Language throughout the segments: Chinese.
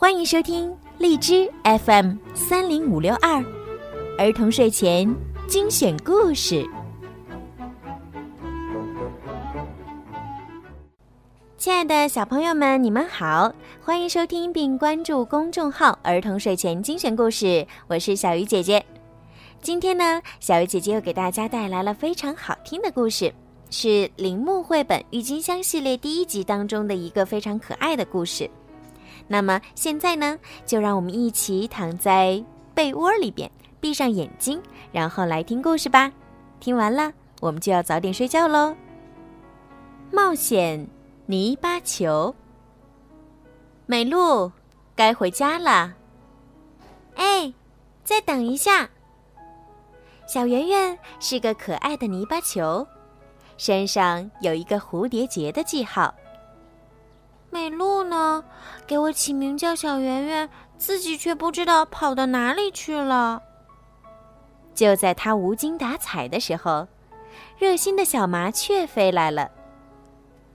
欢迎收听荔枝 FM 三零五六二儿童睡前精选故事。亲爱的小朋友们，你们好，欢迎收听并关注公众号“儿童睡前精选故事”，我是小鱼姐姐。今天呢，小鱼姐姐又给大家带来了非常好听的故事，是铃木绘本《郁金香》系列第一集当中的一个非常可爱的故事。那么现在呢，就让我们一起躺在被窝里边，闭上眼睛，然后来听故事吧。听完了，我们就要早点睡觉喽。冒险泥巴球，美露，该回家了。哎，再等一下。小圆圆是个可爱的泥巴球，身上有一个蝴蝶结的记号。美露给我起名叫小圆圆，自己却不知道跑到哪里去了。就在他无精打采的时候，热心的小麻雀飞来了。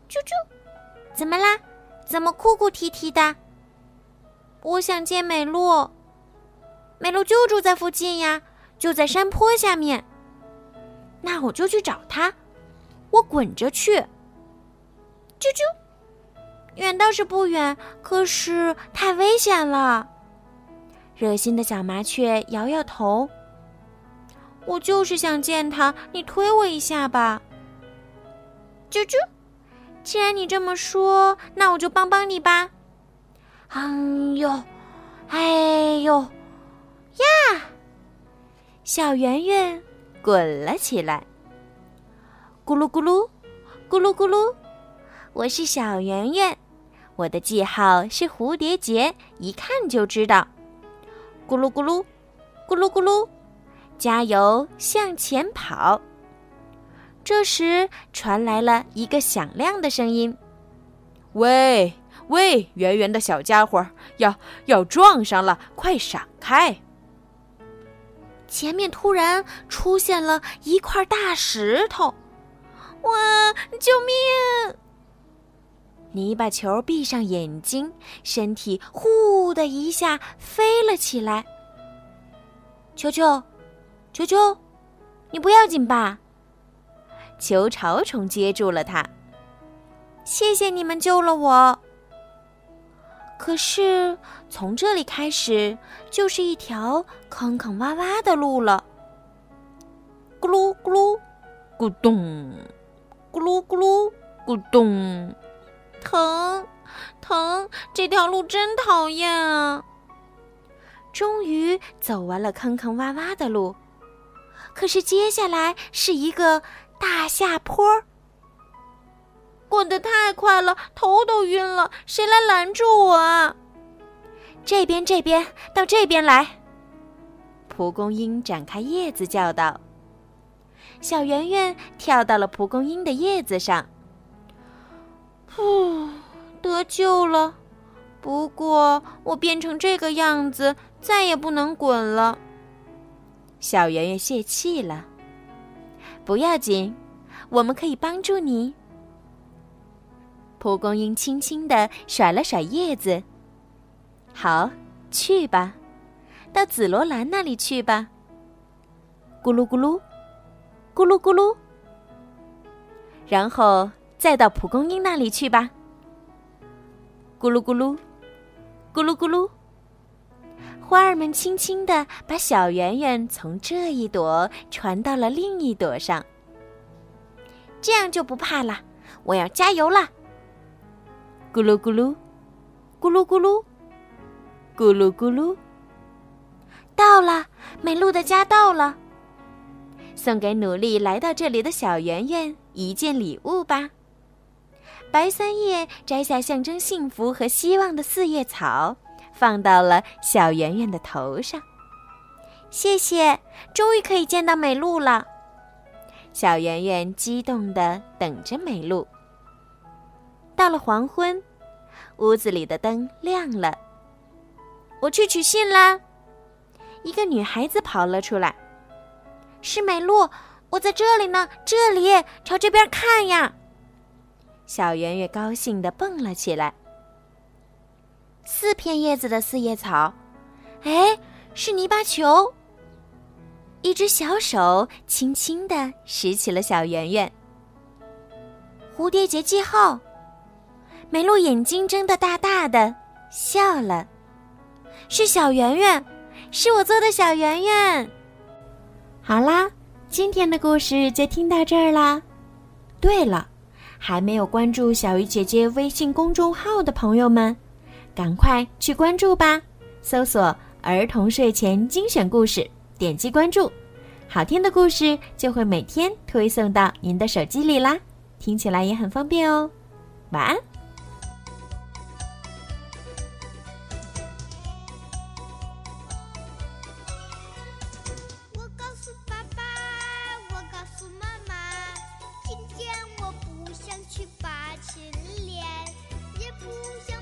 啾啾，怎么啦？怎么哭哭啼啼的？我想见美露。美露就住在附近呀。就在山坡下面，那我就去找他。我滚着去，啾啾，远倒是不远，可是太危险了。热心的小麻雀摇摇头。我就是想见他，你推我一下吧。啾啾，既然你这么说，那我就帮帮你吧。哎呦，哎呦，呀！小圆圆滚了起来，咕噜咕噜，咕噜咕噜。我是小圆圆，我的记号是蝴蝶结，一看就知道。咕噜咕噜，咕噜咕噜，加油，向前跑。这时传来了一个响亮的声音：“喂喂，圆圆的小家伙，要要撞上了，快闪开！”前面突然出现了一块大石头，哇！救命！泥巴球闭上眼睛，身体呼的一下飞了起来。球球，球球，你不要紧吧？球潮虫接住了它。谢谢你们救了我。可是从这里开始就是一条坑坑洼洼的路了。咕噜咕噜，咕咚，咕噜咕噜，咕咚，疼，疼！这条路真讨厌啊！终于走完了坑坑洼洼的路，可是接下来是一个大下坡。滚得太快了，头都晕了。谁来拦住我啊？这边，这边，到这边来！蒲公英展开叶子叫道：“小圆圆跳到了蒲公英的叶子上。哦，得救了。不过我变成这个样子，再也不能滚了。”小圆圆泄气了。不要紧，我们可以帮助你。蒲公英轻轻地甩了甩叶子。好，去吧，到紫罗兰那里去吧。咕噜咕噜，咕噜咕噜。然后再到蒲公英那里去吧。咕噜咕噜，咕噜咕噜。花儿们轻轻地把小圆圆从这一朵传到了另一朵上。这样就不怕了。我要加油了。咕噜咕噜，咕噜咕噜，咕噜咕噜。到了，美露的家到了。送给努力来到这里的小圆圆一件礼物吧。白三叶摘下象征幸福和希望的四叶草，放到了小圆圆的头上。谢谢，终于可以见到美露了。小圆圆激动的等着美露。到了黄昏，屋子里的灯亮了。我去取信啦！一个女孩子跑了出来。是美露，我在这里呢，这里，朝这边看呀！小圆圆高兴的蹦了起来。四片叶子的四叶草。哎，是泥巴球。一只小手轻轻地拾起了小圆圆。蝴蝶结记号。梅露眼睛睁得大大的，笑了。是小圆圆，是我做的小圆圆。好啦，今天的故事就听到这儿啦。对了，还没有关注小鱼姐姐微信公众号的朋友们，赶快去关注吧！搜索“儿童睡前精选故事”，点击关注，好听的故事就会每天推送到您的手机里啦。听起来也很方便哦。晚安。不行